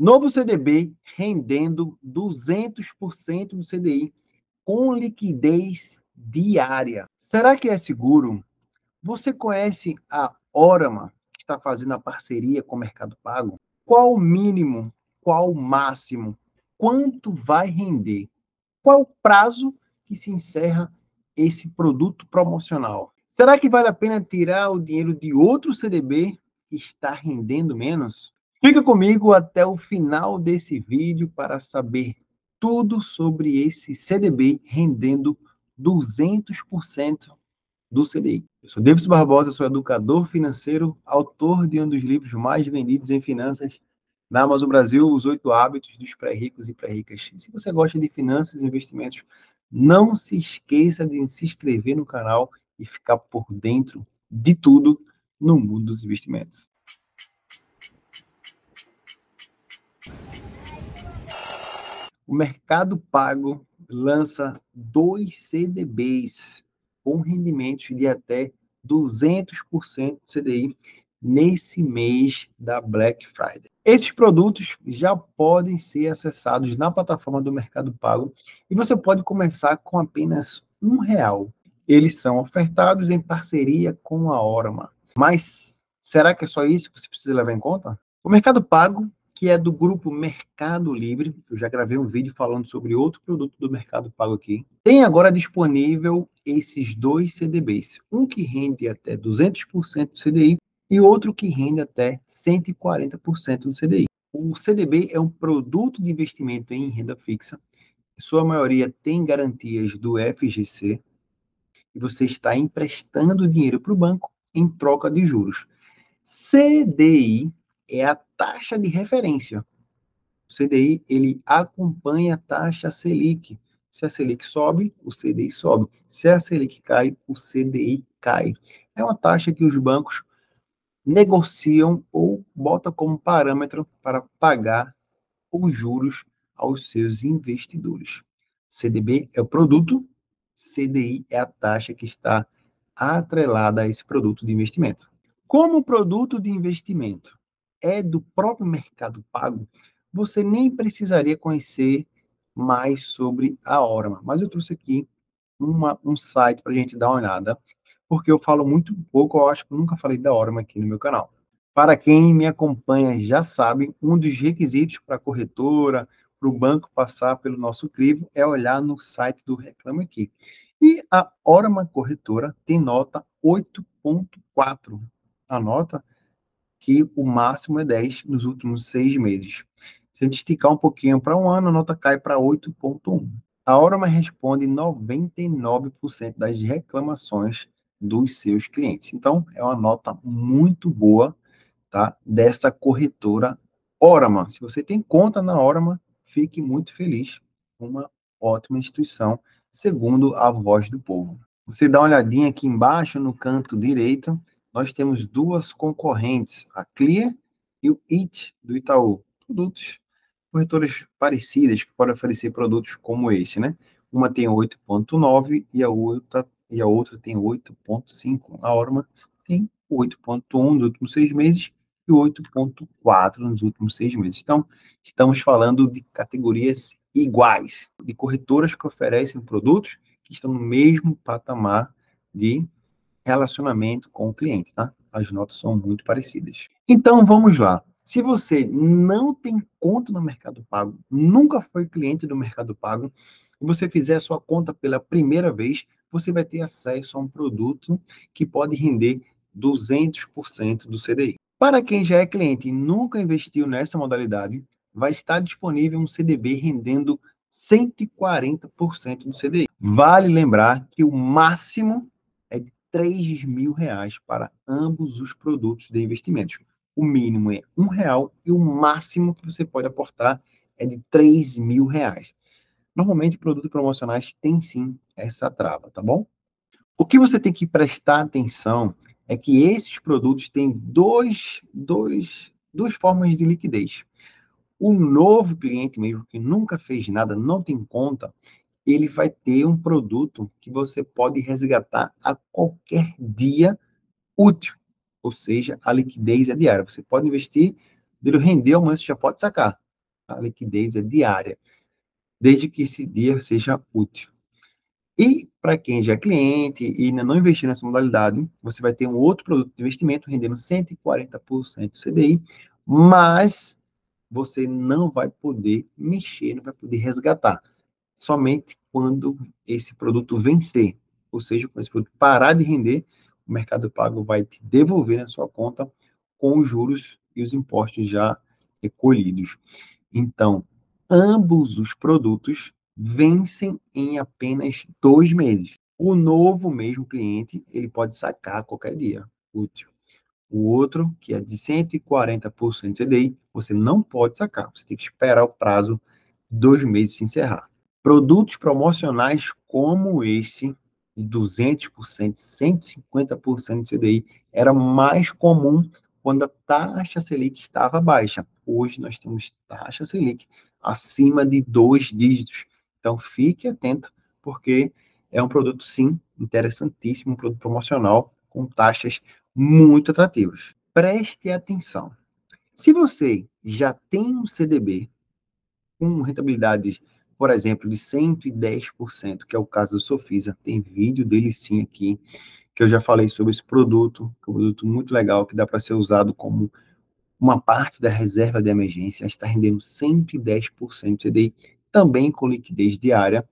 Novo CDB rendendo 200% do CDI com liquidez diária. Será que é seguro? Você conhece a Orama, que está fazendo a parceria com o Mercado Pago? Qual o mínimo? Qual o máximo? Quanto vai render? Qual o prazo que se encerra esse produto promocional? Será que vale a pena tirar o dinheiro de outro CDB que está rendendo menos? Fica comigo até o final desse vídeo para saber tudo sobre esse CDB rendendo 200% do CDI. Eu sou Davis Barbosa, sou educador financeiro, autor de um dos livros mais vendidos em finanças na Amazon Brasil, Os Oito Hábitos dos Pré-Ricos e Pré-Ricas. E se você gosta de finanças e investimentos, não se esqueça de se inscrever no canal e ficar por dentro de tudo no mundo dos investimentos. O Mercado Pago lança dois CDBs com rendimentos de até 200% do CDI nesse mês da Black Friday. Esses produtos já podem ser acessados na plataforma do Mercado Pago e você pode começar com apenas um real. Eles são ofertados em parceria com a Orma. Mas será que é só isso que você precisa levar em conta? O Mercado Pago que é do grupo Mercado Livre. Eu já gravei um vídeo falando sobre outro produto do Mercado Pago aqui. Tem agora disponível esses dois CDBs. Um que rende até 200% do CDI e outro que rende até 140% do CDI. O CDB é um produto de investimento em renda fixa. Sua maioria tem garantias do FGC e você está emprestando dinheiro para o banco em troca de juros. CDI é a taxa de referência. O CDI, ele acompanha a taxa Selic. Se a Selic sobe, o CDI sobe. Se a Selic cai, o CDI cai. É uma taxa que os bancos negociam ou botam como parâmetro para pagar os juros aos seus investidores. CDB é o produto, CDI é a taxa que está atrelada a esse produto de investimento. Como produto de investimento, é do próprio Mercado Pago, você nem precisaria conhecer mais sobre a Orma. Mas eu trouxe aqui uma, um site para a gente dar uma olhada, porque eu falo muito pouco, eu acho que nunca falei da Orma aqui no meu canal. Para quem me acompanha já sabe, um dos requisitos para a corretora, para o banco passar pelo nosso crivo, é olhar no site do Reclame Aqui. E a Orma Corretora tem nota 8.4. A nota que o máximo é 10 nos últimos seis meses. Se a gente esticar um pouquinho para um ano, a nota cai para 8,1. A Orama responde 99% das reclamações dos seus clientes. Então, é uma nota muito boa tá, dessa corretora Orama. Se você tem conta na Orama, fique muito feliz. Uma ótima instituição, segundo a voz do povo. Você dá uma olhadinha aqui embaixo no canto direito, nós temos duas concorrentes, a Clear e o IT do Itaú. Produtos, corretoras parecidas que podem oferecer produtos como esse, né? Uma tem 8.9 e a outra e a outra tem 8.5. A Orma tem 8.1 nos últimos seis meses e 8.4 nos últimos seis meses. Então, estamos falando de categorias iguais, de corretoras que oferecem produtos que estão no mesmo patamar de relacionamento com o cliente, tá? As notas são muito parecidas. Então, vamos lá. Se você não tem conta no Mercado Pago, nunca foi cliente do Mercado Pago, e você fizer a sua conta pela primeira vez, você vai ter acesso a um produto que pode render 200% do CDI. Para quem já é cliente e nunca investiu nessa modalidade, vai estar disponível um CDB rendendo 140% do CDI. Vale lembrar que o máximo 3 mil reais para ambos os produtos de investimentos. O mínimo é um real e o máximo que você pode aportar é de 3 mil reais. Normalmente, produtos promocionais têm sim essa trava, tá bom? O que você tem que prestar atenção é que esses produtos têm dois, dois, duas formas de liquidez. O novo cliente mesmo, que nunca fez nada, não tem conta, ele vai ter um produto que você pode resgatar a qualquer dia útil, ou seja, a liquidez é diária. Você pode investir, dele render, amanhã você já pode sacar. a liquidez é diária, desde que esse dia seja útil. E para quem já é cliente e ainda não investiu nessa modalidade, você vai ter um outro produto de investimento rendendo 140% CDI, mas você não vai poder mexer, não vai poder resgatar. Somente quando esse produto vencer. Ou seja, quando esse produto parar de render, o Mercado Pago vai te devolver na sua conta com os juros e os impostos já recolhidos. Então, ambos os produtos vencem em apenas dois meses. O novo mesmo cliente, ele pode sacar qualquer dia útil. O outro, que é de 140% CDI, você não pode sacar. Você tem que esperar o prazo dois meses se encerrar. Produtos promocionais como esse, de 200%, 150% de CDI, era mais comum quando a taxa Selic estava baixa. Hoje nós temos taxa Selic acima de dois dígitos. Então fique atento, porque é um produto, sim, interessantíssimo, um produto promocional com taxas muito atrativas. Preste atenção. Se você já tem um CDB com rentabilidade, por exemplo, de 110%, que é o caso do Sofisa, tem vídeo dele sim aqui, que eu já falei sobre esse produto, que é um produto muito legal, que dá para ser usado como uma parte da reserva de emergência, está rendendo 110% CDI, também com liquidez diária.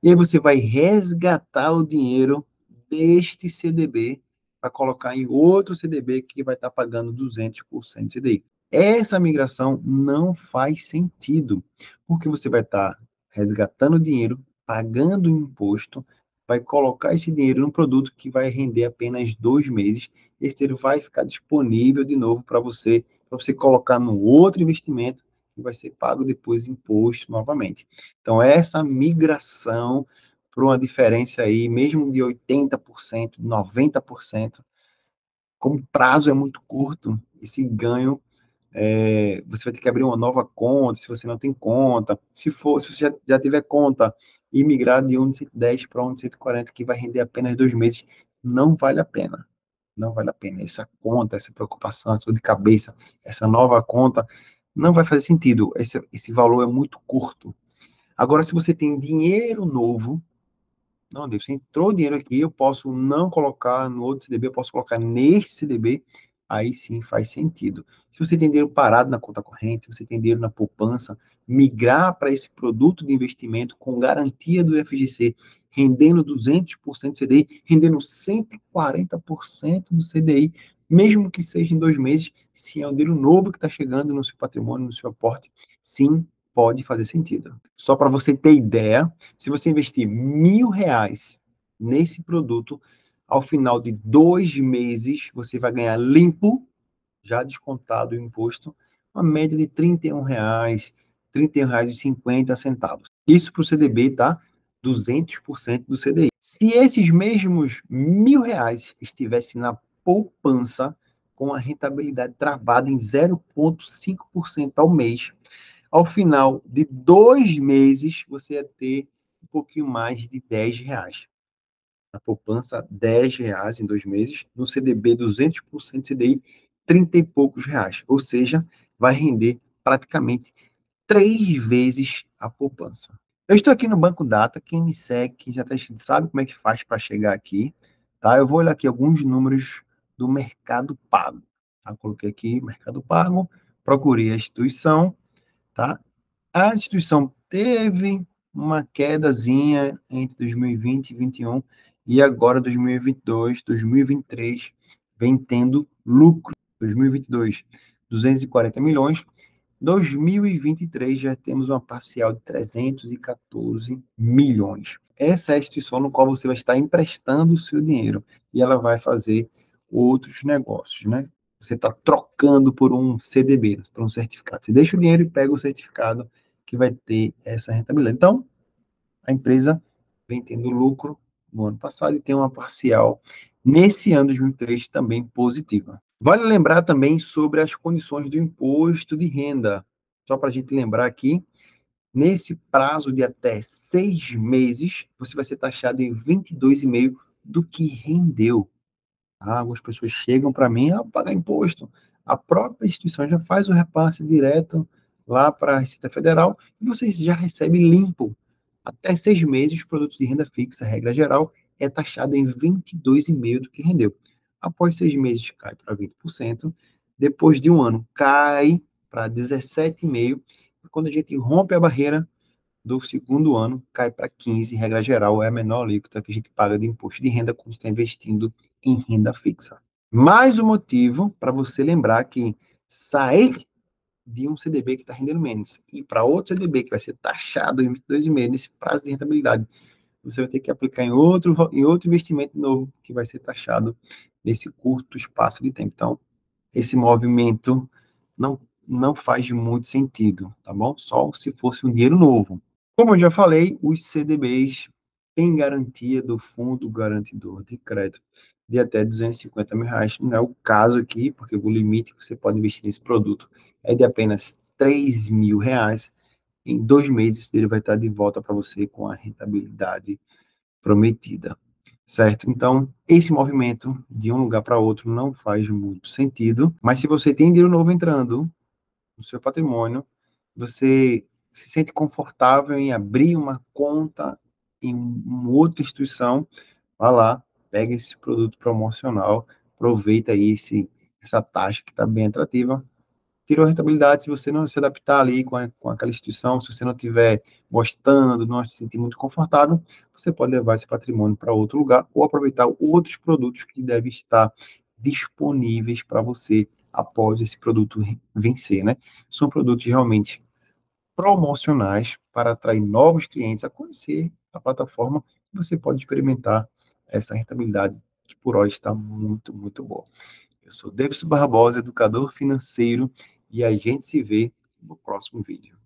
E aí você vai resgatar o dinheiro deste CDB para colocar em outro CDB que vai estar tá pagando 200% de CDI. Essa migração não faz sentido, porque você vai estar tá resgatando dinheiro, pagando imposto, vai colocar esse dinheiro num produto que vai render apenas dois meses. Esse dinheiro vai ficar disponível de novo para você, para você colocar no outro investimento que vai ser pago depois imposto novamente. Então, essa migração para uma diferença aí, mesmo de 80%, 90%, como o prazo é muito curto, esse ganho, é, você vai ter que abrir uma nova conta, se você não tem conta, se for, se você já, já tiver conta e migrar de um de 110 para um de 140, que vai render apenas dois meses, não vale a pena. Não vale a pena. Essa conta, essa preocupação, essa dor de cabeça, essa nova conta, não vai fazer sentido. Esse, esse valor é muito curto. Agora, se você tem dinheiro novo, não, Deus, entrou dinheiro aqui, eu posso não colocar no outro CDB, eu posso colocar nesse CDB, aí sim faz sentido. Se você tem dinheiro parado na conta corrente, se você tem dinheiro na poupança, migrar para esse produto de investimento com garantia do FGC, rendendo 200% do CDI, rendendo 140% do CDI, mesmo que seja em dois meses, se é um dinheiro novo que está chegando no seu patrimônio, no seu aporte, sim, pode fazer sentido. Só para você ter ideia, se você investir mil reais nesse produto, ao final de dois meses, você vai ganhar limpo, já descontado o imposto, uma média de 31 reais, 31 reais e 50 centavos. Isso para o CDB, tá? 200% do CDI. Se esses mesmos mil reais estivessem na poupança, com a rentabilidade travada em 0,5% ao mês, ao final de dois meses, você ia ter um pouquinho mais de 10 reais. Na poupança, 10 reais em dois meses. No CDB, 200% CDI, 30 e poucos reais. Ou seja, vai render praticamente três vezes a poupança. Eu estou aqui no Banco Data. Quem me segue, quem já está sabe como é que faz para chegar aqui. Tá? Eu vou olhar aqui alguns números do Mercado Pago. Tá? Coloquei aqui Mercado Pago, procurei a instituição, tá? A instituição teve uma quedazinha entre 2020 e 2021 e agora 2022, 2023 vem tendo lucro. 2022, 240 milhões. 2023 já temos uma parcial de 314 milhões. Essa é a instituição no qual você vai estar emprestando o seu dinheiro e ela vai fazer outros negócios, né? Você está trocando por um CDB, por um certificado. Você deixa o dinheiro e pega o certificado que vai ter essa rentabilidade. Então, a empresa vem tendo lucro no ano passado e tem uma parcial nesse ano de 2023 também positiva. Vale lembrar também sobre as condições do imposto de renda. Só para a gente lembrar aqui, nesse prazo de até seis meses, você vai ser taxado em 22,5% do que rendeu. Ah, algumas pessoas chegam para mim a pagar imposto. A própria instituição já faz o repasse direto lá para a Receita Federal e você já recebe limpo. Até seis meses, os produtos de renda fixa, regra geral, é taxado em 22,5% do que rendeu. Após seis meses, cai para 20%. Depois de um ano, cai para 17,5%. E quando a gente rompe a barreira do segundo ano, cai para 15%. Regra geral, é a menor alíquota que a gente paga de imposto de renda quando está investindo em renda fixa. Mais um motivo para você lembrar que sair de um CDB que está rendendo menos e para outro CDB que vai ser taxado em 22,5 nesse prazo de rentabilidade, você vai ter que aplicar em outro, em outro investimento novo que vai ser taxado nesse curto espaço de tempo. Então, esse movimento não, não faz muito sentido, tá bom? Só se fosse um dinheiro novo. Como eu já falei, os CDBs têm garantia do fundo garantidor de crédito de até 250 mil reais. Não é o caso aqui, porque o limite que você pode investir nesse produto é de apenas 3 mil reais. Em dois meses ele vai estar de volta para você com a rentabilidade prometida, certo? Então, esse movimento de um lugar para outro não faz muito sentido, mas se você tem dinheiro novo entrando no seu patrimônio, você se sente confortável em abrir uma conta em uma outra instituição, vá lá, pega esse produto promocional, aproveita aí esse, essa taxa que está bem atrativa, tirou a rentabilidade, se você não se adaptar ali com, a, com aquela instituição, se você não estiver gostando, não se sentir muito confortável, você pode levar esse patrimônio para outro lugar ou aproveitar outros produtos que devem estar disponíveis para você após esse produto vencer, né? São produtos realmente promocionais para atrair novos clientes a conhecer a plataforma. Você pode experimentar essa rentabilidade que por hoje está muito, muito boa. Eu sou Davidson Barbosa, educador financeiro, e a gente se vê no próximo vídeo.